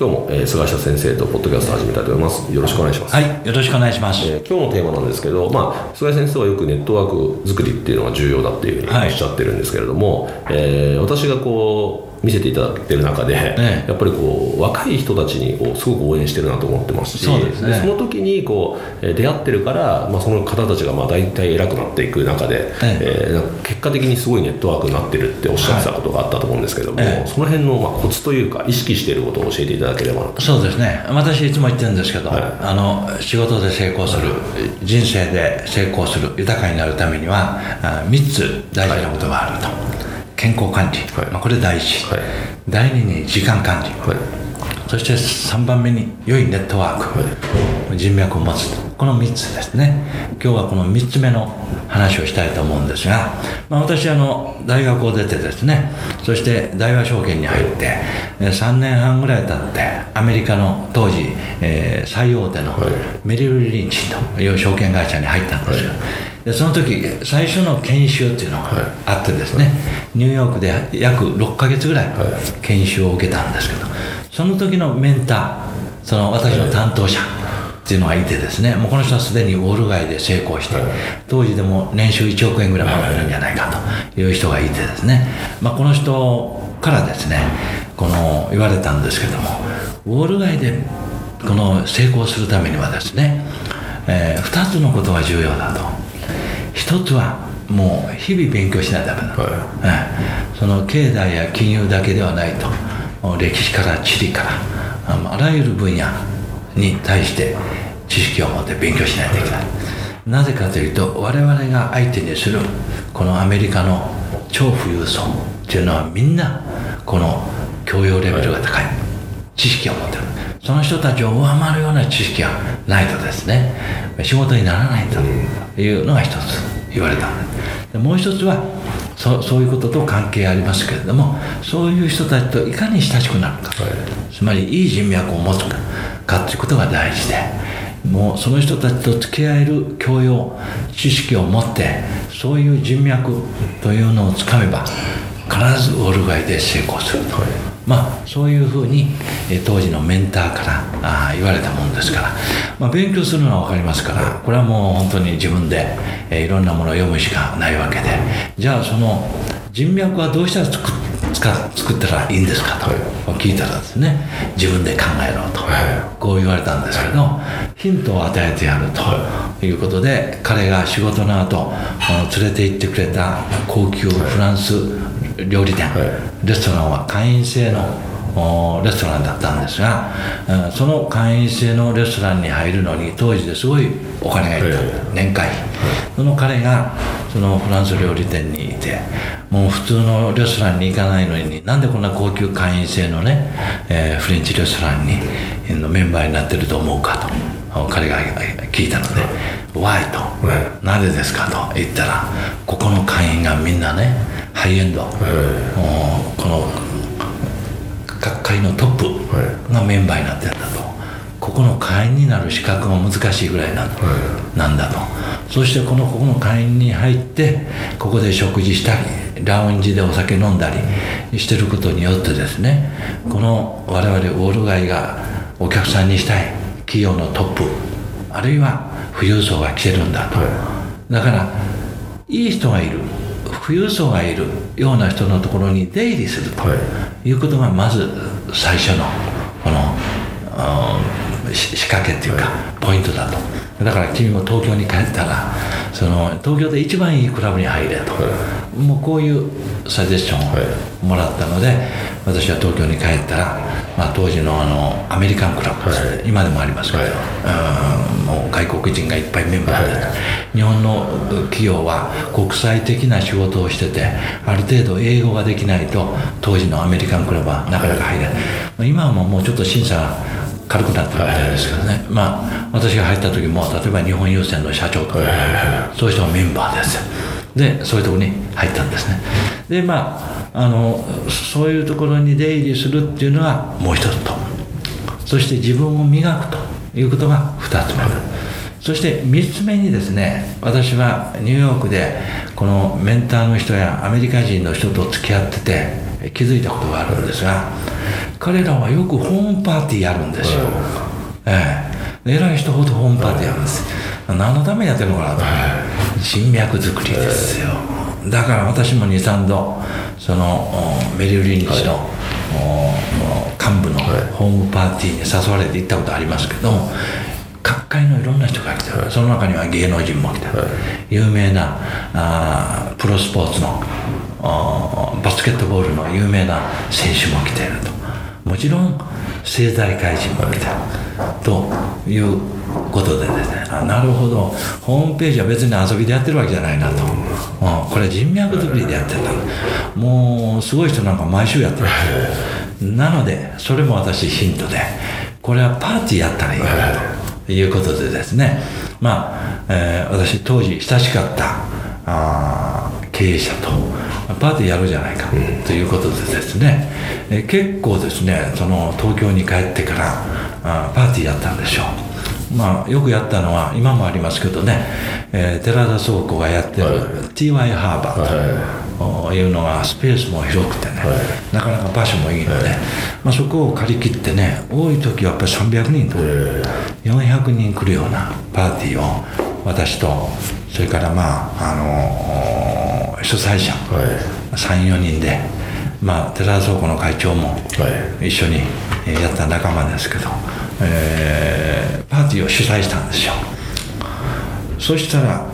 今日も、えー、菅下先生とポッドキャスト始めたいと思います。よろしくお願いします。はいよろしくお願いします、えー、今日のテーマなんですけど、まあ、菅先生はよくネットワーク作りっていうのが重要だっていうふうにおっしゃってるんですけれども、はい、えー、私がこう見せていただいてる中で、ええ、やっぱりこう若い人たちにこうすごく応援してるなと思ってますしそうです、ね、その時にこう出会ってるから、まあ、その方たちがまあ大体偉くなっていく中で、ええ。えー、結果的にすごいネットワークになってるっておっしゃってたことがあったと思うんですけども、はい、その辺のまあコツというか意識していることを教えていただければなと。そうですね私いつも言ってるんですけど、はい、あの仕事で成功する、人生で成功する豊かになるためには3つ大事なことがあると。健康管理、はい、まあ、これ第一、はい、第二に時間管理、はい、そして3番目に良いネットワーク、人脈を持つ。この3つですね。今日はこの3つ目の話をしたいと思うんですが、まあ、私あの大学を出てですねそして大和証券に入って3年半ぐらい経ってアメリカの当時、えー、最大手のメリル・リンチという証券会社に入ったんですよ、でその時最初の研修っていうのがあってですね、はい、ニューヨークで約6か月ぐらい研修を受けたんですけどその時のメンターその私の担当者っていうのがいてですねもうこの人はすでにウォール街で成功して、当時でも年収1億円ぐらいもらえるんじゃないかという人がいてですね、まあ、この人からですねこの言われたんですけどもウォール街でこの成功するためにはですね、えー、2つのことが重要だと。一つはもう日々勉強しないとダメだ、はい、その経済や金融だけではないと。歴史から地理からあらゆる分野に対して知識を持って勉強しないといけない。なぜかというと我々が相手にするこのアメリカの超富裕層っていうのはみんなこの教養レベルが高い。知識を持ってるその人たちを上回るような知識がないとですね仕事にならないというのが一つ言われた。んですもう一つはそそういうことと関係ありますけれどもそういう人たちといかに親しくなるか、はい、つまりいい人脈を持つかということが大事でもうその人たちと付き合える教養知識を持ってそういう人脈というのをつかめば必ずウォール街で成功する。と、はい、まあそういうふうに、え当時のメンターからあ言われたもんですから、まあ、勉強するのは分かりますからこれはもう本当に自分で、えいろんなものを読むしかないわけで。じゃあその人脈はどうしたら作作ったらいいんですか？と聞いたらですね自分で考えろと、こう言われたんですけど、ヒントを与えてやるということで彼が仕事の後連れて行ってくれた高級フランス料理店、レストランは会員制のレストランだったんですがその会員制のレストランに入るのに当時ですごいお金がいった、年会。費、その彼がそのフランス料理店にいてもう普通のレストランに行かないのになんでこんな高級会員制のね、えー、フレンチレストランにのメンバーになってると思うかと彼が聞いたので「Why?」と「なぜですか?」と言ったらここの会員がみんなねハイエンド、この学会のトップがメンバーになってるんだと。ここの会員になる資格が難しいぐらいな,、なんだと。そしてこのここの会員に入ってここで食事したりラウンジでお酒飲んだりしてることによってですねこの我々ウォール街がお客さんにしたい企業のトップあるいは富裕層が来てるんだと、だからいい人がいる富裕層がいるような人のところに出入りするとい。うことがまず最初のこの仕掛けっていうかポイントだと。だから君も東京に帰ったらその東京で一番いいクラブに入れと、はい、もうこういうサジェスションをもらったので、はい、私は東京に帰ったら、まあ、当時のあのアメリカンクラブです今でもありますけど、もう外国人がいっぱいメンバーで、日本の企業は国際的な仕事をしててある程度英語ができないと当時のアメリカンクラブはなかなか入れない、今はもうちょっと審査軽くなってるみたいですけどね、まあ私が入った時も例えば日本郵船の社長とか、そういう人がメンバーですでそういうところに入ったんですね。でまああのそういうところに出入りするっていうのがもう一つと。そして自分を磨くということが二つ目。そして3つ目にですね私はニューヨークでこのメンターの人やアメリカ人の人と付き合ってて気づいたことがあるんですが彼らはよくホームパーティーやるんですよ、ええ、偉い人ほどホームパーティーやるんです。何のためにやってるの？かなと人脈作りですよ。だから私も23度そのメリル・リンチの、幹部のホームパーティーに誘われて行ったことありますけど各界のいろんな人が来てる、その中には芸能人も来てる、有名なあプロスポーツのバスケットボールの有名な選手も来ていると。もちろん政財界人も来てるということでですね。あなるほど。ホームページは別に遊びでやってるわけじゃないなと、うん、これ人脈作りでやってんだもうすごい人なんか毎週やってるなのでそれも私ヒントでこれはパーティーやったらいいなということでですね。まあ、えー、私当時親しかったあ経営者とパーティーやるじゃないかということでですね、え結構ですねその東京に帰ってからあパーティーやったんでしょう。まあよくやったのは今もありますけどね、えー、寺田倉庫がやってる TY ハーバーとい。うのがスペースも広くてね、なかなか場所もいいので、まあ、そこを借り切ってね多い時はやっぱり300人とか400人来るようなパーティーを私とそれからまああの主催者、はい、34人で、まあ、寺田倉庫の会長も一緒にやった仲間ですけど、えー、パーティーを主催したんですよ。そしたら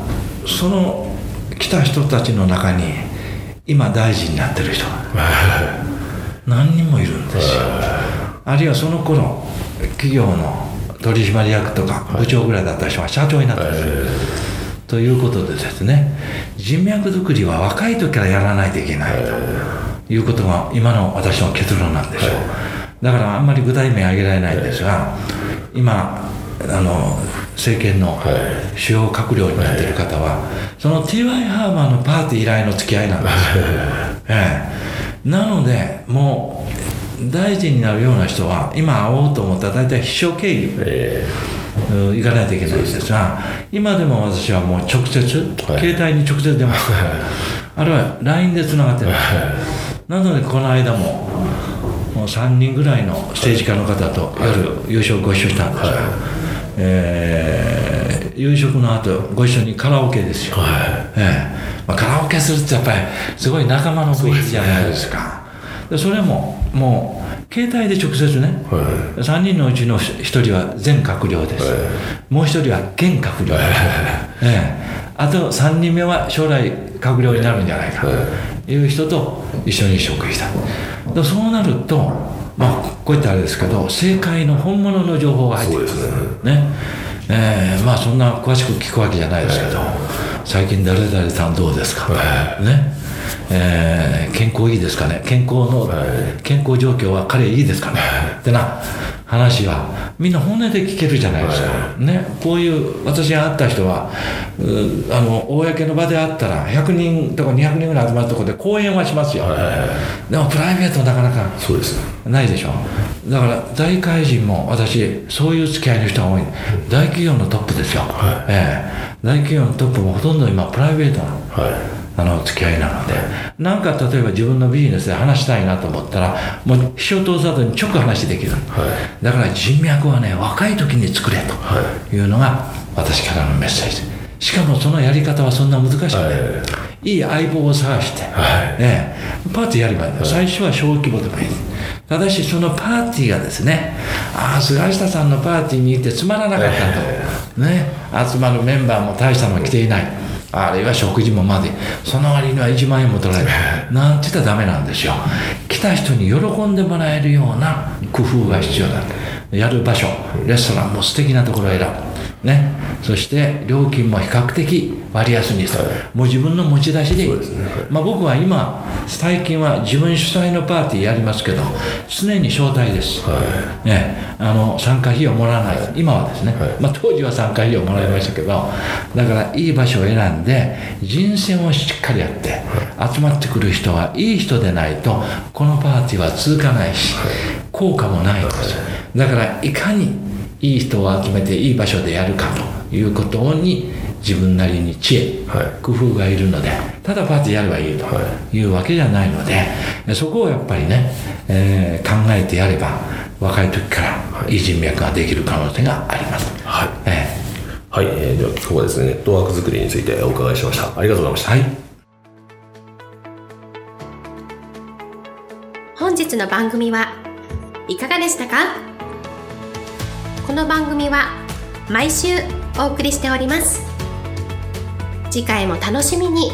その来た人たちの中に今大臣になってる人が何人もいるんですよ。あるいはその頃企業の取締役とか部長ぐらいだった人が社長になったんです。よということでですね人脈作りは若い時からやらないといけないということが今の私の結論なんですよ、だからあんまり具体名挙げられないんですが今あの政権の主要閣僚になっている方は、その TY ハーマーのパーティー以来の付き合いなんですよ、ええ、なのでもう大臣になるような人は今会おうと思ったら大体秘書経由、え行かないといけないんですが今でも私はもう直接、携帯に直接出ます、あるいは LINE でつながってる、なのでこの間ももう3人ぐらいの政治家の方と夜夕食ご一緒したんですが、えー、夕食の後ご一緒にカラオケですよ、えーまあ、カラオケするってやっぱりすごい仲間の雰囲気じゃないですかでそれももう携帯で直接ね、はい、3人のうちの1人は前閣僚です、はい、もう1人は現閣僚、はい、ええ、あと3人目は将来閣僚になるんじゃないか。とい。う人と一緒に食事した。そうなるとまあこういったあれですけど正解の本物の情報が入ってくるね。ねえー、まあそんな詳しく聞くわけじゃないですけど、最近誰々さんどうですか、ね。えー、健康いいですかね？健康の、健康状況は彼いいですかね、ってな話はみんな本音で聞けるじゃないですか、ね、こういう私が会った人はあの公の場で会ったら100人とか200人ぐらい集まるところで講演はしますよ、でもプライベートなかなかないでしょ。だから大会人も私そういう付き合いの人が多い。大企業のトップですよ、はい、ええ。大企業のトップもほとんど今プライベートな、はいあの付き合いなので。何か例えば自分のビジネスで話したいなと思ったらもう秘書通さずに直話できる、はい、だから人脈はね若い時に作れとい。うのが私からのメッセージ。しかもそのやり方はそんな難しくない、はい、いい相棒を探して、はい。ね、パーティーやればいい、最初は小規模でもいい。ただしそのパーティーがですねああ菅下さんのパーティーに行ってつまらなかったと、ね、集まるメンバーも大したのが来ていないあるいは食事もまでその割には1万円も取られる。なんて言ったらダメなんですよ。来た人に喜んでもらえるような工夫が必要だ。やる場所レストランも素敵なところを選ぶね、そして料金も比較的割安にする、はい、もう自分の持ち出しでいい、ねはい、まあ、僕は今最近は自分主催のパーティーやりますけど常に招待です、はい、ね、あの参加費用もらわない、今はですね、まあ、当時は参加費用もらいましたけどだからいい場所を選んで人選をしっかりやって集まってくる人はいい人でないとこのパーティーは続かないし効果もないんですだからいかにいい人を集めていい場所でやるかということに自分なりに知恵、はい、工夫がいるのでただパーティーやればいいとい。うわけじゃないので、そこをやっぱりね、えー、考えてやれば若い時からい。い人脈ができる可能性があります。はい、えー、はい、えー、では今日はですねネットワーク作りについてお伺いしました。ありがとうございました、はい、本日の番組はいかがでしたか？この番組は毎週お送りしております次回も楽しみに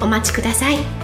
お待ちください。